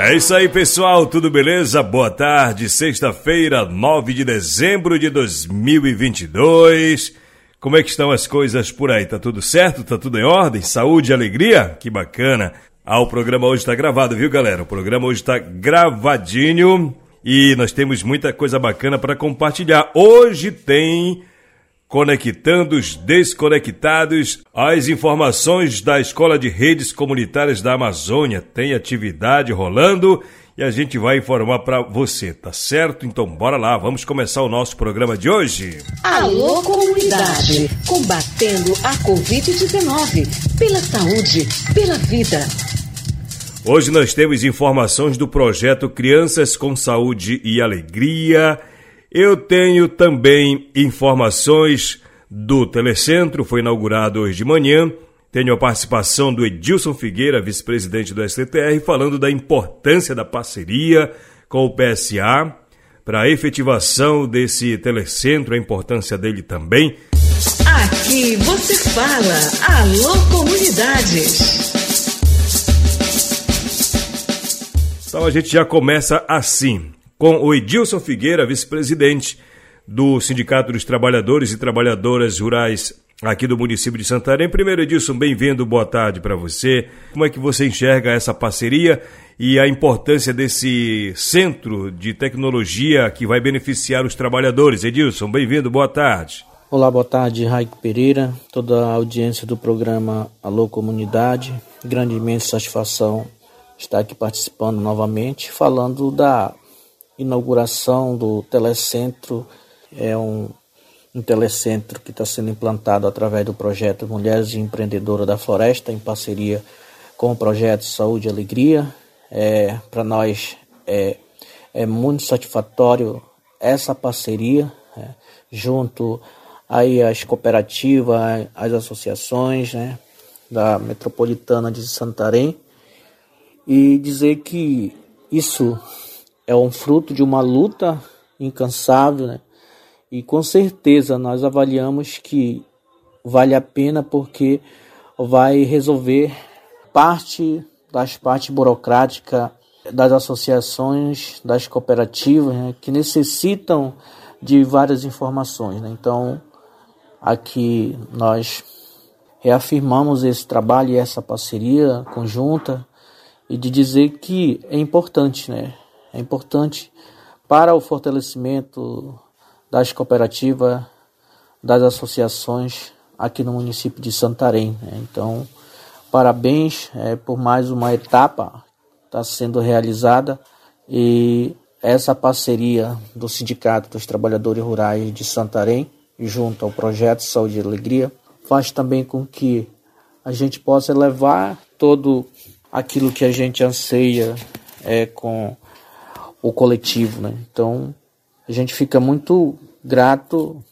É isso aí, pessoal, tudo beleza? Boa tarde, sexta-feira, 9 de dezembro de 2022. Como é que estão as coisas por aí? Tá tudo certo? Tá tudo em ordem? Saúde alegria? Que bacana. Ah, o programa hoje tá gravado, viu, galera? O programa hoje tá gravadinho e nós temos muita coisa bacana para compartilhar. Hoje tem conectando os desconectados, as informações da Escola de Redes Comunitárias da Amazônia. Tem atividade rolando e a gente vai informar para você, tá certo? Então bora lá, vamos começar o nosso programa de hoje. Alô comunidade, combatendo a Covid-19, pela saúde, pela vida. Hoje nós temos informações do projeto Crianças com Saúde e Alegria eu tenho também informações do Telecentro, foi inaugurado hoje de manhã. Tenho a participação do Edilson Figueira, vice-presidente do STTR, falando da importância da parceria com o PSA para a efetivação desse telecentro, a importância dele também. Aqui você fala, alô comunidades. Então a gente já começa assim com o Edilson Figueira, vice-presidente do Sindicato dos Trabalhadores e Trabalhadoras Rurais aqui do município de Santarém. Primeiro, Edilson, bem-vindo, boa tarde para você. Como é que você enxerga essa parceria e a importância desse centro de tecnologia que vai beneficiar os trabalhadores? Edilson, bem-vindo, boa tarde. Olá, boa tarde, Raik Pereira, toda a audiência do programa Alô Comunidade. Grandemente satisfação estar aqui participando novamente, falando da inauguração do telecentro. É um, um telecentro que está sendo implantado através do projeto Mulheres Empreendedoras da Floresta, em parceria com o projeto Saúde e Alegria. É, Para nós é, é muito satisfatório essa parceria, é, junto aí às cooperativas, às associações né, da Metropolitana de Santarém, e dizer que isso é um fruto de uma luta incansável, né? E com certeza nós avaliamos que vale a pena porque vai resolver parte das partes burocráticas das associações, das cooperativas, né, que necessitam de várias informações. Né? Então, aqui nós reafirmamos esse trabalho e essa parceria conjunta e de dizer que é importante, né? É importante para o fortalecimento das cooperativas, das associações aqui no município de Santarém. Né? Então, parabéns é, por mais uma etapa está sendo realizada e essa parceria do Sindicato dos Trabalhadores Rurais de Santarém, junto ao projeto Saúde e Alegria, faz também com que a gente possa levar todo aquilo que a gente anseia é, com o coletivo, né? Então a gente fica muito grato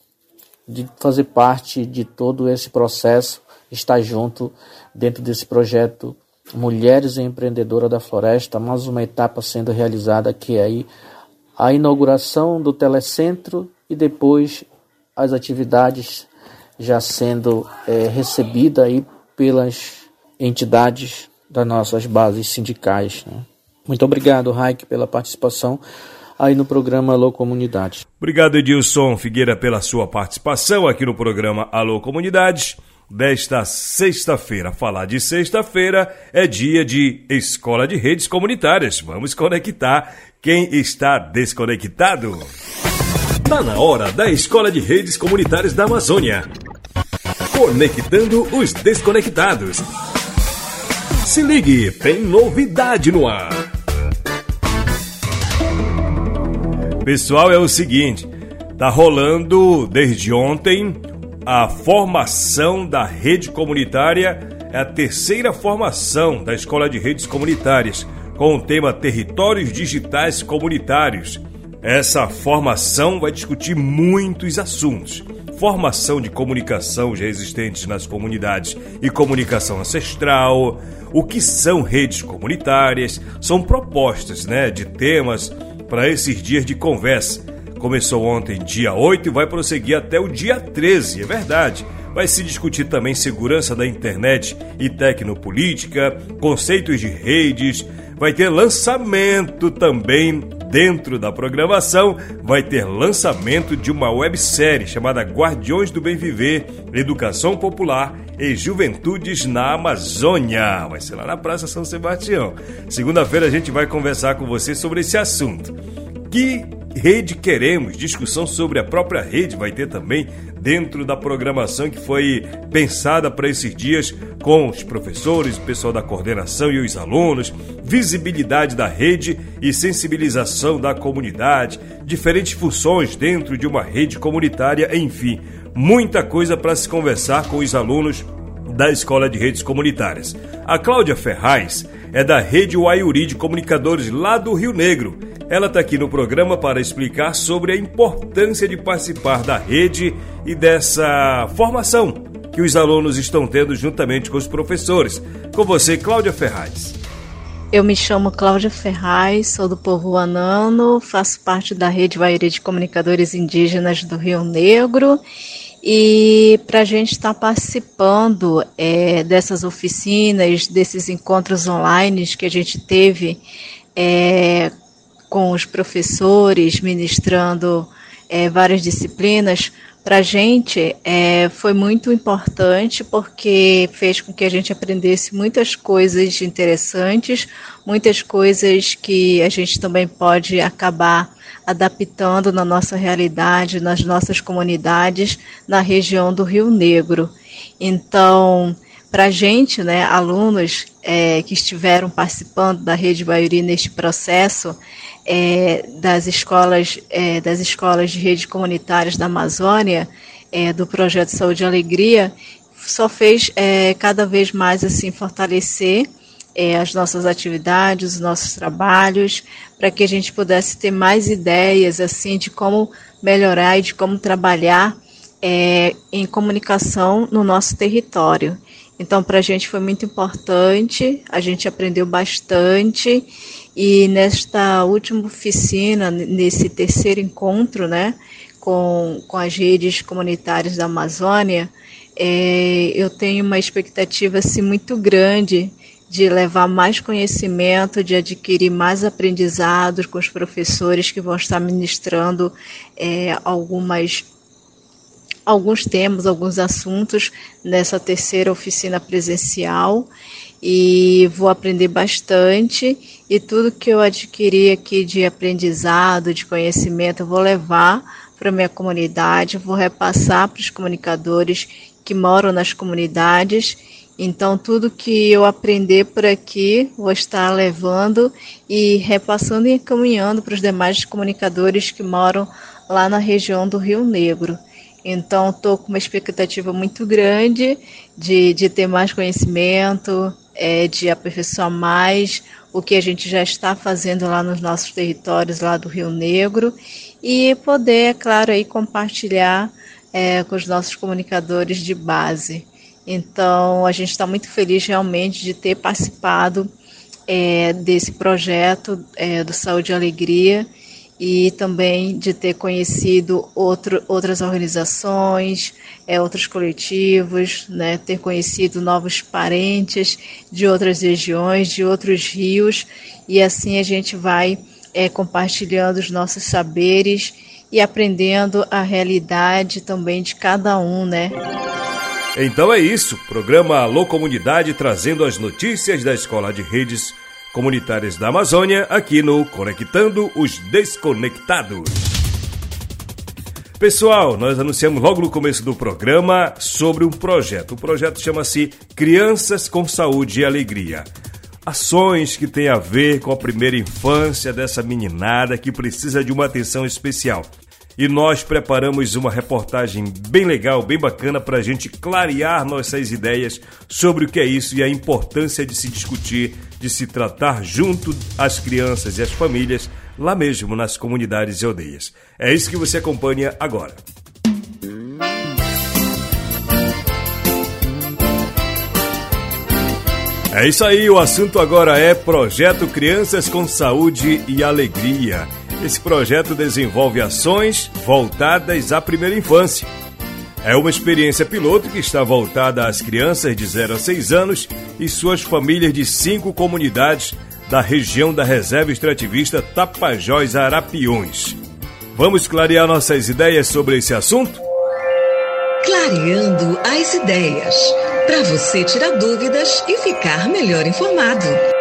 de fazer parte de todo esse processo, estar junto dentro desse projeto Mulheres Empreendedoras da Floresta, mais uma etapa sendo realizada que é aí a inauguração do telecentro e depois as atividades já sendo é, recebida aí pelas entidades das nossas bases sindicais. Né? Muito obrigado, Raik, pela participação aí no programa Alô Comunidade. Obrigado, Edilson Figueira, pela sua participação aqui no programa Alô Comunidade. Desta sexta-feira, falar de sexta-feira é dia de Escola de Redes Comunitárias. Vamos conectar quem está desconectado. Está na hora da Escola de Redes Comunitárias da Amazônia. Conectando os desconectados. Se ligue, tem novidade no ar. Pessoal, é o seguinte, tá rolando desde ontem a formação da rede comunitária, é a terceira formação da Escola de Redes Comunitárias, com o tema Territórios Digitais Comunitários. Essa formação vai discutir muitos assuntos formação de comunicação já existentes nas comunidades e comunicação ancestral, o que são redes comunitárias, são propostas né, de temas para esses dias de conversa. Começou ontem, dia 8, e vai prosseguir até o dia 13, é verdade. Vai se discutir também segurança da internet e tecnopolítica, conceitos de redes, vai ter lançamento também dentro da programação, vai ter lançamento de uma websérie chamada Guardiões do Bem Viver, Educação Popular e Juventudes na Amazônia. Vai ser lá na Praça São Sebastião. Segunda-feira a gente vai conversar com você sobre esse assunto. Que rede queremos? Discussão sobre a própria rede vai ter também dentro da programação que foi pensada para esses dias com os professores, o pessoal da coordenação e os alunos, visibilidade da rede e sensibilização da comunidade, diferentes funções dentro de uma rede comunitária, enfim, muita coisa para se conversar com os alunos da Escola de Redes Comunitárias. A Cláudia Ferraz é da Rede Waiuri de Comunicadores lá do Rio Negro ela está aqui no programa para explicar sobre a importância de participar da rede e dessa formação que os alunos estão tendo juntamente com os professores. Com você, Cláudia Ferraz. Eu me chamo Cláudia Ferraz, sou do povo Anano, faço parte da rede Vairê de Comunicadores Indígenas do Rio Negro e para a gente estar tá participando é, dessas oficinas, desses encontros online que a gente teve é, com os professores, ministrando é, várias disciplinas, para a gente é, foi muito importante porque fez com que a gente aprendesse muitas coisas interessantes, muitas coisas que a gente também pode acabar adaptando na nossa realidade, nas nossas comunidades, na região do Rio Negro. Então, para a gente, né, alunos é, que estiveram participando da Rede Baiuri neste processo, é, das escolas é, das escolas de rede comunitárias da Amazônia é, do projeto Saúde e Alegria só fez é, cada vez mais assim fortalecer é, as nossas atividades, os nossos trabalhos, para que a gente pudesse ter mais ideias assim de como melhorar e de como trabalhar em comunicação no nosso território. Então, para a gente foi muito importante, a gente aprendeu bastante. E nesta última oficina, nesse terceiro encontro, né, com, com as redes comunitárias da Amazônia, é, eu tenho uma expectativa assim, muito grande de levar mais conhecimento, de adquirir mais aprendizados com os professores que vão estar ministrando é, algumas alguns temas, alguns assuntos nessa terceira oficina presencial e vou aprender bastante e tudo que eu adquiri aqui de aprendizado, de conhecimento, eu vou levar para minha comunidade, vou repassar para os comunicadores que moram nas comunidades. Então, tudo que eu aprender por aqui, vou estar levando e repassando e encaminhando para os demais comunicadores que moram lá na região do Rio Negro. Então, estou com uma expectativa muito grande de, de ter mais conhecimento, é, de aperfeiçoar mais o que a gente já está fazendo lá nos nossos territórios, lá do Rio Negro, e poder, é claro, aí compartilhar é, com os nossos comunicadores de base. Então, a gente está muito feliz realmente de ter participado é, desse projeto é, do Saúde e Alegria e também de ter conhecido outro, outras organizações, é, outros coletivos, né, ter conhecido novos parentes de outras regiões, de outros rios, e assim a gente vai é, compartilhando os nossos saberes e aprendendo a realidade também de cada um, né? Então é isso, programa Alô Comunidade trazendo as notícias da Escola de Redes comunitárias da Amazônia, aqui no Conectando os Desconectados. Pessoal, nós anunciamos logo no começo do programa sobre um projeto. O projeto chama-se Crianças com Saúde e Alegria. ações que têm a ver com a primeira infância dessa meninada que precisa de uma atenção especial. E nós preparamos uma reportagem bem legal, bem bacana para a gente clarear nossas ideias sobre o que é isso e a importância de se discutir, de se tratar junto as crianças e as famílias lá mesmo nas comunidades e aldeias. É isso que você acompanha agora. É isso aí, o assunto agora é Projeto Crianças com Saúde e Alegria. Esse projeto desenvolve ações voltadas à primeira infância. É uma experiência piloto que está voltada às crianças de 0 a 6 anos e suas famílias de cinco comunidades da região da Reserva Extrativista Tapajós Arapiões. Vamos clarear nossas ideias sobre esse assunto? Clareando as ideias para você tirar dúvidas e ficar melhor informado.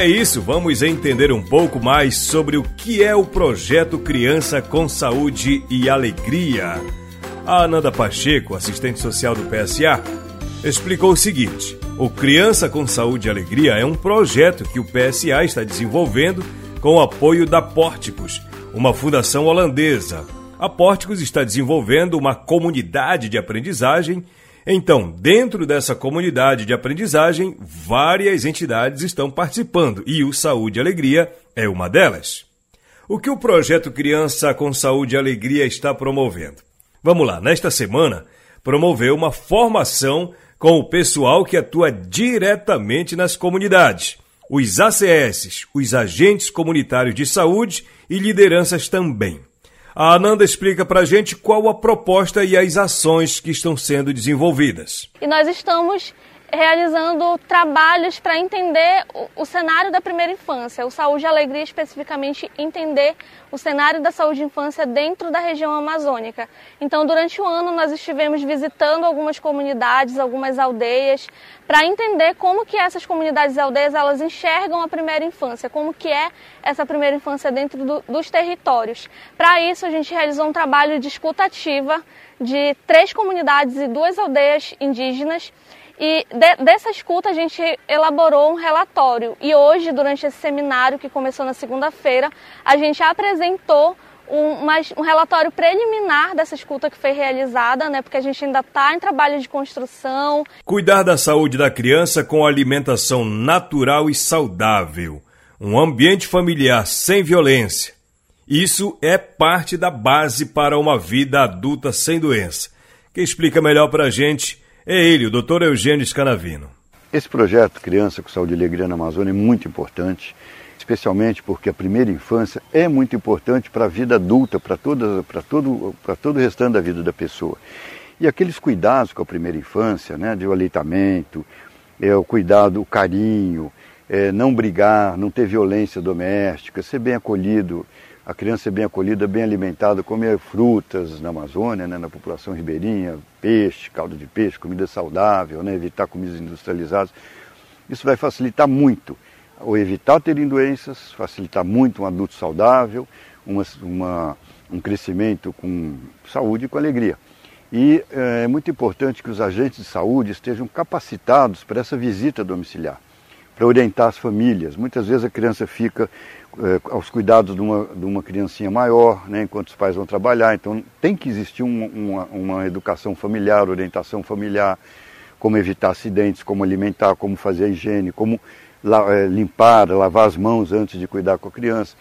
É isso, vamos entender um pouco mais sobre o que é o projeto Criança com Saúde e Alegria. A Ananda Pacheco, assistente social do PSA, explicou o seguinte: o Criança com Saúde e Alegria é um projeto que o PSA está desenvolvendo com o apoio da Pórticos, uma fundação holandesa a Pórticos está desenvolvendo uma comunidade de aprendizagem. Então, dentro dessa comunidade de aprendizagem, várias entidades estão participando e o Saúde e Alegria é uma delas. O que o projeto Criança com Saúde e Alegria está promovendo? Vamos lá, nesta semana, promoveu uma formação com o pessoal que atua diretamente nas comunidades, os ACS, os agentes comunitários de saúde e lideranças também. A Ananda explica para a gente qual a proposta e as ações que estão sendo desenvolvidas. E nós estamos realizando trabalhos para entender o, o, cenário da primeira infância, o Saúde e Alegria especificamente entender o cenário da saúde e infância dentro da região amazônica. Então, durante o ano nós estivemos visitando algumas comunidades, algumas aldeias, para entender como que essas comunidades e aldeias elas enxergam a primeira infância, como que é essa primeira infância dentro do, dos territórios. Para isso, a gente realizou um trabalho de escutativa de três comunidades e duas aldeias indígenas e de, dessa escuta a gente elaborou um relatório. E hoje, durante esse seminário que começou na segunda-feira, a gente apresentou um, um, relatório preliminar dessa escuta que foi realizada, né? Porque a gente ainda está em trabalho de construção. Cuidar da saúde da criança com alimentação natural e saudável. Um ambiente familiar sem violência. Isso é parte da base para uma vida adulta sem doença. Quem explica melhor para a gente é ele, o Dr. Eugênio Scanavino. Esse projeto Criança com Saúde e Alegria na Amazônia é muito importante, especialmente porque a primeira infância é muito importante para a vida adulta, para todo, todo o restante da vida da pessoa. E aqueles cuidados com a primeira infância, né, de o aleitamento, é, o cuidado, o carinho, é, não brigar, não ter violência doméstica, ser bem acolhido, a criança é bem acolhida, bem alimentada, comer frutas na Amazônia, né, na população ribeirinha, peixe, caldo de peixe, comida saudável, né, evitar comidas industrializadas. Isso vai facilitar muito, ou evitar terem doenças, facilitar muito um adulto saudável, uma, uma, um crescimento com saúde e com alegria. E é, é muito importante que os agentes de saúde estejam capacitados para essa visita domiciliar, para orientar as famílias. Muitas vezes a criança fica é, aos cuidados de uma, de uma criancinha maior, né, enquanto os pais vão trabalhar. Então tem que existir um, uma, uma educação familiar, orientação familiar, como evitar acidentes, como alimentar, como fazer a higiene, como la, é, limpar, lavar as mãos antes de cuidar com a criança.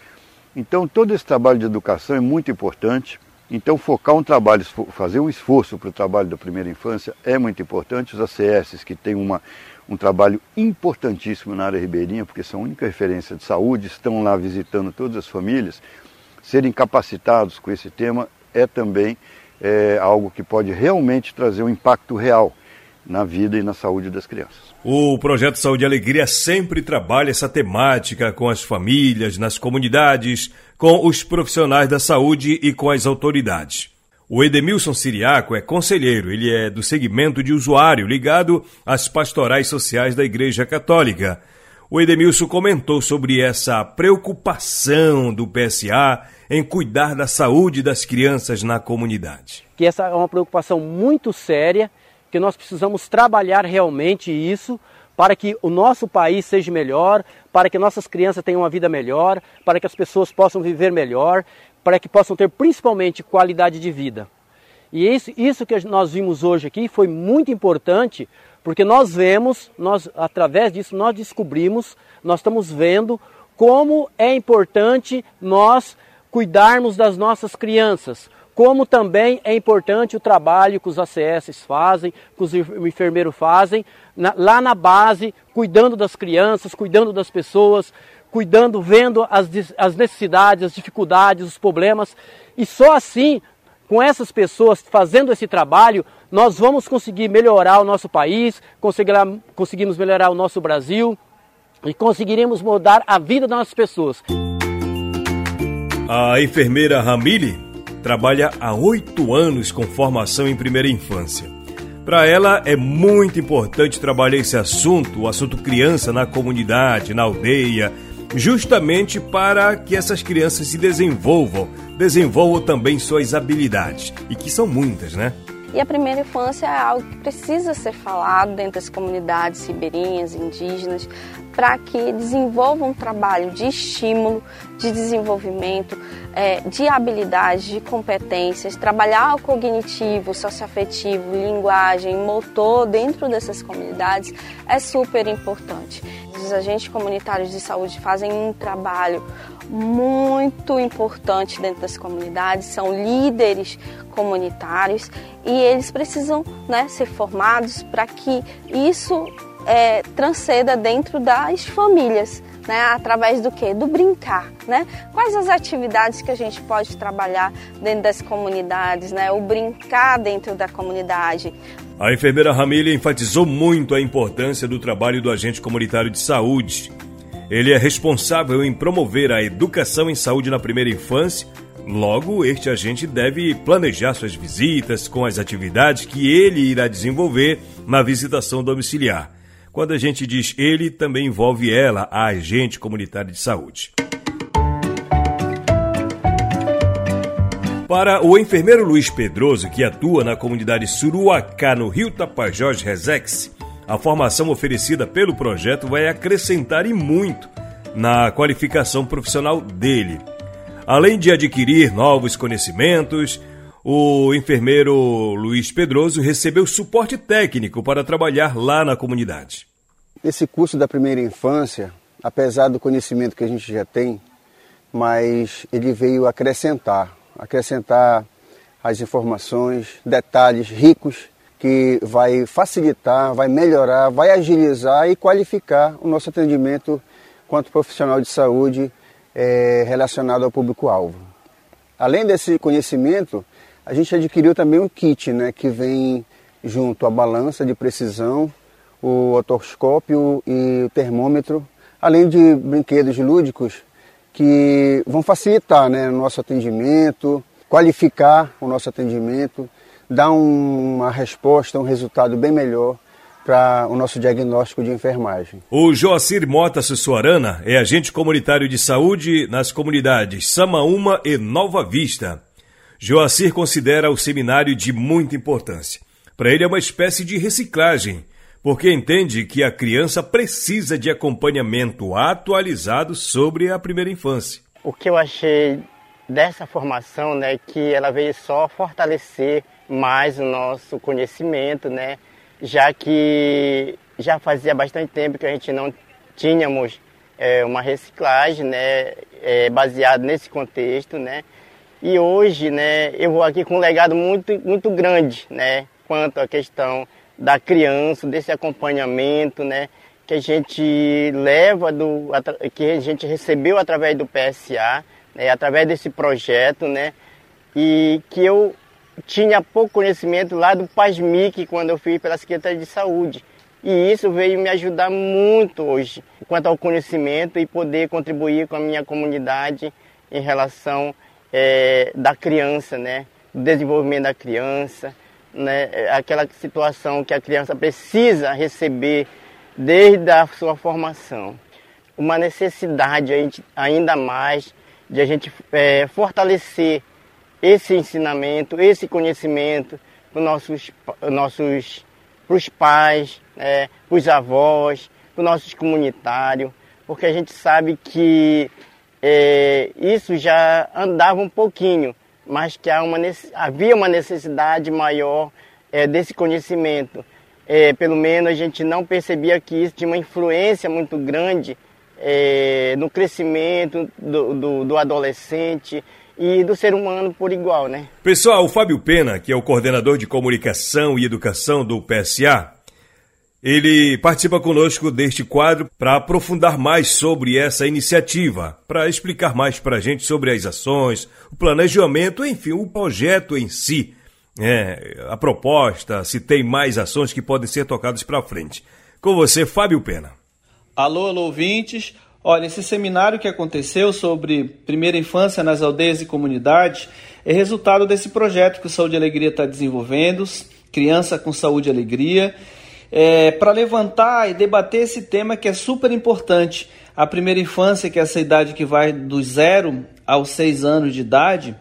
Então todo esse trabalho de educação é muito importante. Então focar um trabalho, fazer um esforço para o trabalho da primeira infância é muito importante. Os ACS que têm uma, um trabalho importantíssimo na área ribeirinha, porque são a única referência de saúde, estão lá visitando todas as famílias, serem capacitados com esse tema é também é, algo que pode realmente trazer um impacto real na vida e na saúde das crianças. O Projeto Saúde e Alegria sempre trabalha essa temática com as famílias, nas comunidades, com os profissionais da saúde e com as autoridades. O Edemilson Siriaco é conselheiro, ele é do segmento de usuário ligado às pastorais sociais da Igreja Católica. O Edemilson comentou sobre essa preocupação do PSA em cuidar da saúde das crianças na comunidade. Que essa é uma preocupação muito séria que nós precisamos trabalhar realmente isso para que o nosso país seja melhor, para que nossas crianças tenham uma vida melhor, para que as pessoas possam viver melhor, para que possam ter principalmente qualidade de vida. E isso, isso que nós vimos hoje aqui foi muito importante, porque nós vemos, nós através disso nós descobrimos, nós estamos vendo como é importante nós cuidarmos das nossas crianças, como também é importante o trabalho que os ACS fazem, que os enfermeiros fazem, na, lá na base, cuidando das crianças, cuidando das pessoas, cuidando, vendo as, as necessidades, as dificuldades, os problemas. E só assim, com essas pessoas fazendo esse trabalho, nós vamos conseguir melhorar o nosso país, conseguimos melhorar o nosso Brasil e conseguiremos mudar a vida das pessoas. A enfermeira Ramile trabalha há oito anos com formação em primeira infância. Para ela é muito importante trabalhar esse assunto, o assunto criança na comunidade, na aldeia, justamente para que essas crianças se desenvolvam, desenvolvam também suas habilidades, e que são muitas, né? E a primeira infância é algo que precisa ser falado dentro das comunidades ribeirinhas, indígenas, para que desenvolvam um trabalho de estímulo, de desenvolvimento, é, de habilidades, de competências, trabalhar o cognitivo, socioafetivo, linguagem, motor dentro dessas comunidades é super importante. Os agentes comunitários de saúde fazem um trabalho muito importante dentro das comunidades, são líderes comunitários e eles precisam né, ser formados para que isso é, transceda dentro das famílias, né? Através do que? Do brincar, né? Quais as atividades que a gente pode trabalhar dentro das comunidades, né? O brincar dentro da comunidade. A enfermeira Ramília enfatizou muito a importância do trabalho do agente comunitário de saúde. Ele é responsável em promover a educação em saúde na primeira infância. Logo, este agente deve planejar suas visitas com as atividades que ele irá desenvolver na visitação domiciliar. Quando a gente diz ele, também envolve ela, a agente comunitária de saúde. Para o enfermeiro Luiz Pedroso, que atua na comunidade Suruacá, no Rio Tapajós Resex, a formação oferecida pelo projeto vai acrescentar e muito na qualificação profissional dele. Além de adquirir novos conhecimentos, o enfermeiro Luiz Pedroso recebeu suporte técnico para trabalhar lá na comunidade. Esse curso da primeira infância, apesar do conhecimento que a gente já tem, mas ele veio acrescentar, acrescentar as informações, detalhes ricos que vai facilitar, vai melhorar, vai agilizar e qualificar o nosso atendimento quanto profissional de saúde é, relacionado ao público-alvo. Além desse conhecimento, a gente adquiriu também um kit, né, que vem junto à balança de precisão, o otoscópio e o termômetro, além de brinquedos lúdicos que vão facilitar né, o nosso atendimento, qualificar o nosso atendimento, dar um, uma resposta, um resultado bem melhor para o nosso diagnóstico de enfermagem. O Joacir Mota Sussuarana é agente comunitário de saúde nas comunidades Samaúma e Nova Vista. Joacir considera o seminário de muita importância. Para ele é uma espécie de reciclagem, porque entende que a criança precisa de acompanhamento atualizado sobre a primeira infância. O que eu achei dessa formação, né, que ela veio só fortalecer mais o nosso conhecimento, né, já que já fazia bastante tempo que a gente não tínhamos é, uma reciclagem, né, é, nesse contexto, né, e hoje, né, eu vou aqui com um legado muito, muito grande, né, quanto à questão da criança, desse acompanhamento, né, que a gente leva do, que a gente recebeu através do PSA, né, através desse projeto, né, e que eu tinha pouco conhecimento lá do PASMIC quando eu fiz pela Secretaria de Saúde. E isso veio me ajudar muito hoje, quanto ao conhecimento e poder contribuir com a minha comunidade em relação é, da criança, né? Do desenvolvimento da criança, né? É aquela situação que a criança precisa receber desde a sua formação. Uma necessidade ainda mais de a gente é, fortalecer esse ensinamento, esse conhecimento para nossos, nossos para os pais, é, para os avós, para os nossos comunitários, porque a gente sabe que é, isso já andava um pouquinho, mas que uma, havia uma necessidade maior é, desse conhecimento. É, pelo menos a gente não percebia que isso tinha uma influência muito grande é, no crescimento do, do, do, adolescente e do ser humano por igual, né? Pessoal, o Fábio Pena, que é o coordenador de comunicação e educação do PSA, ele participa conosco deste quadro para aprofundar mais sobre essa iniciativa, para explicar mais para a gente sobre as ações, o planejamento, enfim, o projeto em si, é, a proposta, se tem mais ações que podem ser tocadas para frente. Com você, Fábio Pena. Alô, alô, ouvintes. Olha, esse seminário que aconteceu sobre primeira infância nas aldeias e comunidades é resultado desse projeto que o Saúde e Alegria está desenvolvendo, Criança com Saúde e Alegria é, para levantar e debater esse tema que é super importante. A primeira infância, que é essa idade que vai do zero aos seis anos de idade,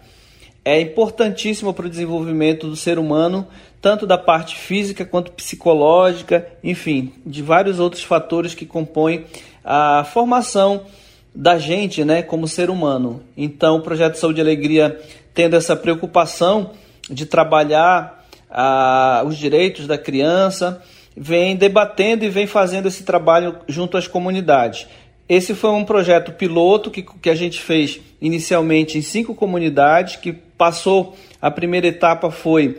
é importantíssima para o desenvolvimento do ser humano, tanto da parte física quanto psicológica, enfim, de vários outros fatores que compõem a formação da gente, né, como ser humano. Então, o projeto Saúde e Alegria tendo essa preocupação de trabalhar ah, os direitos da criança, vem debatendo e vem fazendo esse trabalho junto às comunidades. Esse foi um projeto piloto que, que a gente fez inicialmente em cinco comunidades, que passou, a primeira etapa foi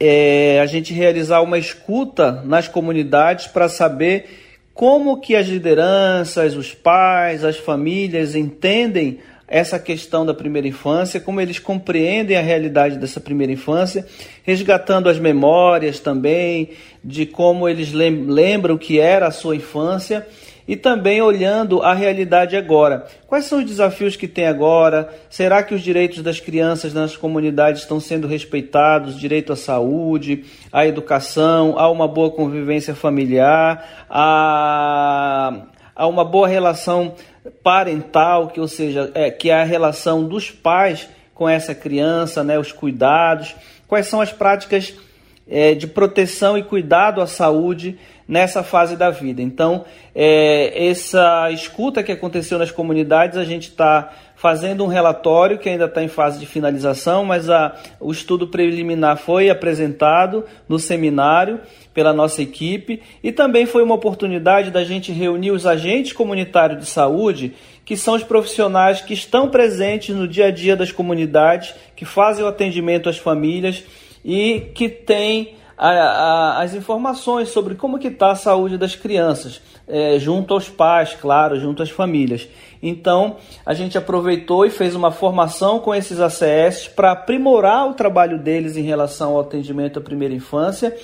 é, a gente realizar uma escuta nas comunidades para saber como que as lideranças, os pais, as famílias entendem essa questão da primeira infância, como eles compreendem a realidade dessa primeira infância, resgatando as memórias também de como eles lembram que era a sua infância e também olhando a realidade agora. Quais são os desafios que tem agora? Será que os direitos das crianças nas comunidades estão sendo respeitados? Direito à saúde, à educação, a uma boa convivência familiar, a, a uma boa relação parental, que ou seja, é, que é a relação dos pais com essa criança, né, os cuidados, quais são as práticas é, de proteção e cuidado à saúde nessa fase da vida. Então, é, essa escuta que aconteceu nas comunidades, a gente está fazendo um relatório que ainda está em fase de finalização, mas a, o estudo preliminar foi apresentado no seminário pela nossa equipe e também foi uma oportunidade da gente reunir os agentes comunitários de saúde, que são os profissionais que estão presentes no dia a dia das comunidades, que fazem o atendimento às famílias e que têm a, a, as informações sobre como que está a saúde das crianças, é, junto aos pais, claro, junto às famílias. Então, a gente aproveitou e fez uma formação com esses ACS para aprimorar o trabalho deles em relação ao atendimento à primeira infância,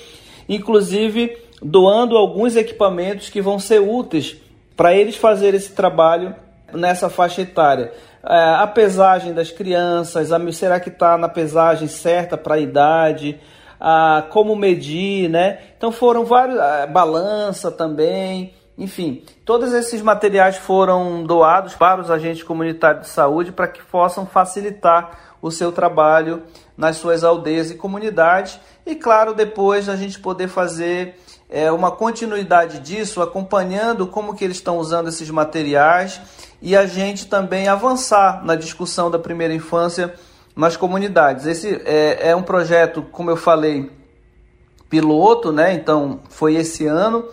inclusive doando alguns equipamentos que vão ser úteis para eles fazerem esse trabalho nessa faixa etária. É, a pesagem das crianças, será que está na pesagem certa para a idade? A, como medir, né? Então foram vários, a, balança também, enfim, todos esses materiais foram doados para os agentes comunitários de saúde para que possam facilitar o seu trabalho nas suas aldeias e comunidades. E, claro, depois a gente poder fazer é, uma continuidade disso, acompanhando como que eles estão usando esses materiais e a gente também avançar na discussão da primeira infância nas comunidades. Esse é, é um projeto, como eu falei, piloto, né? Então foi esse ano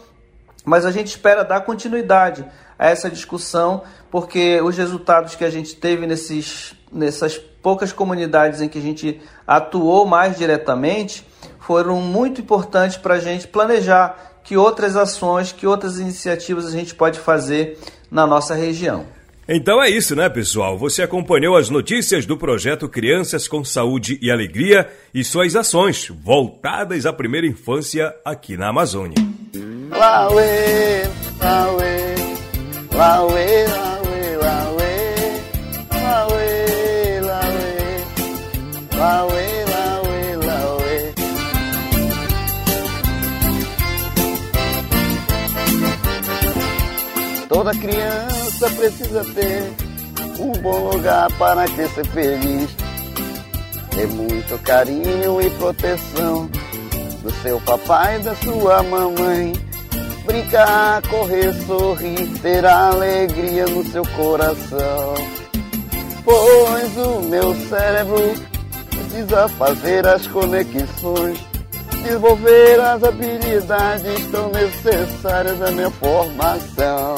mas a gente espera dar continuidade a essa discussão, porque os resultados que a gente teve nesses, nessas poucas comunidades em que a gente atuou mais diretamente foram muito importantes para a gente planejar que outras ações, que outras iniciativas a gente pode fazer na nossa região. Então é isso, né, pessoal? Você acompanhou as notícias do projeto Crianças com Saúde e Alegria e suas ações voltadas à primeira infância aqui na Amazônia. Lauê, lauê, lauê, lauê, lauê, lauê, lauê, lauê. Toda criança precisa ter um bom lugar para ser feliz. Ter muito carinho e proteção do seu papai e da sua mamãe. Brincar, correr, sorrir, ter alegria no seu coração. Pois o meu cérebro precisa fazer as conexões, desenvolver as habilidades tão necessárias da minha formação.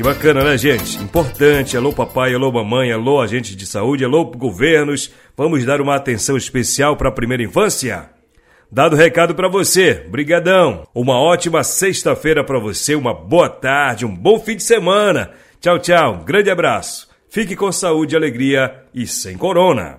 Que bacana, né, gente? Importante. Alô, papai, alô, mamãe, alô, agentes de saúde, alô, governos. Vamos dar uma atenção especial para a primeira infância? Dado o recado para você. Brigadão. Uma ótima sexta-feira para você, uma boa tarde, um bom fim de semana. Tchau, tchau. Um grande abraço. Fique com saúde, alegria e sem corona.